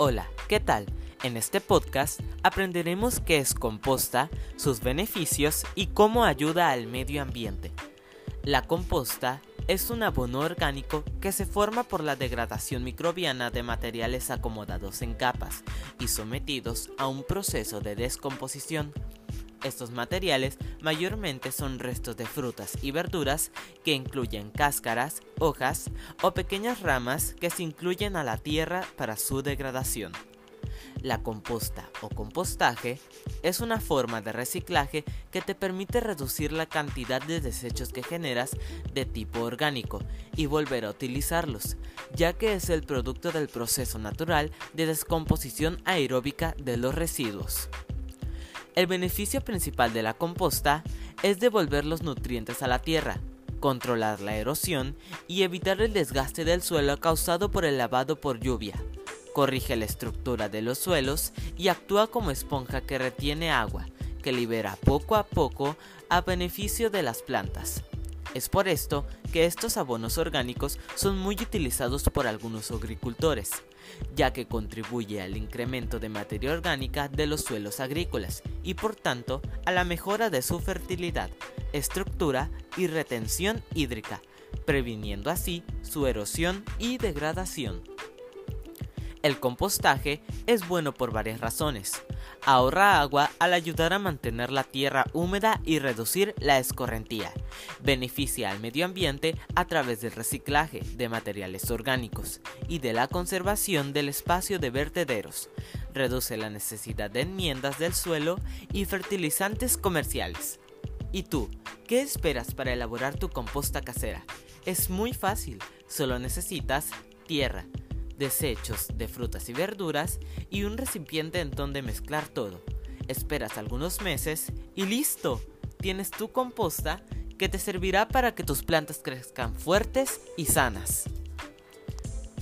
Hola, ¿qué tal? En este podcast aprenderemos qué es composta, sus beneficios y cómo ayuda al medio ambiente. La composta es un abono orgánico que se forma por la degradación microbiana de materiales acomodados en capas y sometidos a un proceso de descomposición. Estos materiales mayormente son restos de frutas y verduras que incluyen cáscaras, hojas o pequeñas ramas que se incluyen a la tierra para su degradación. La composta o compostaje es una forma de reciclaje que te permite reducir la cantidad de desechos que generas de tipo orgánico y volver a utilizarlos, ya que es el producto del proceso natural de descomposición aeróbica de los residuos. El beneficio principal de la composta es devolver los nutrientes a la tierra, controlar la erosión y evitar el desgaste del suelo causado por el lavado por lluvia corrige la estructura de los suelos y actúa como esponja que retiene agua, que libera poco a poco a beneficio de las plantas. Es por esto que estos abonos orgánicos son muy utilizados por algunos agricultores, ya que contribuye al incremento de materia orgánica de los suelos agrícolas y por tanto a la mejora de su fertilidad, estructura y retención hídrica, previniendo así su erosión y degradación. El compostaje es bueno por varias razones. Ahorra agua al ayudar a mantener la tierra húmeda y reducir la escorrentía. Beneficia al medio ambiente a través del reciclaje de materiales orgánicos y de la conservación del espacio de vertederos. Reduce la necesidad de enmiendas del suelo y fertilizantes comerciales. ¿Y tú? ¿Qué esperas para elaborar tu composta casera? Es muy fácil, solo necesitas tierra, desechos de frutas y verduras y un recipiente en donde mezclar todo. Esperas algunos meses y listo, tienes tu composta que te servirá para que tus plantas crezcan fuertes y sanas.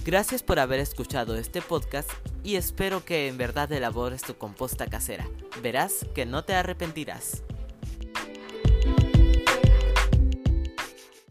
Gracias por haber escuchado este podcast y espero que en verdad elabores tu composta casera. Verás que no te arrepentirás.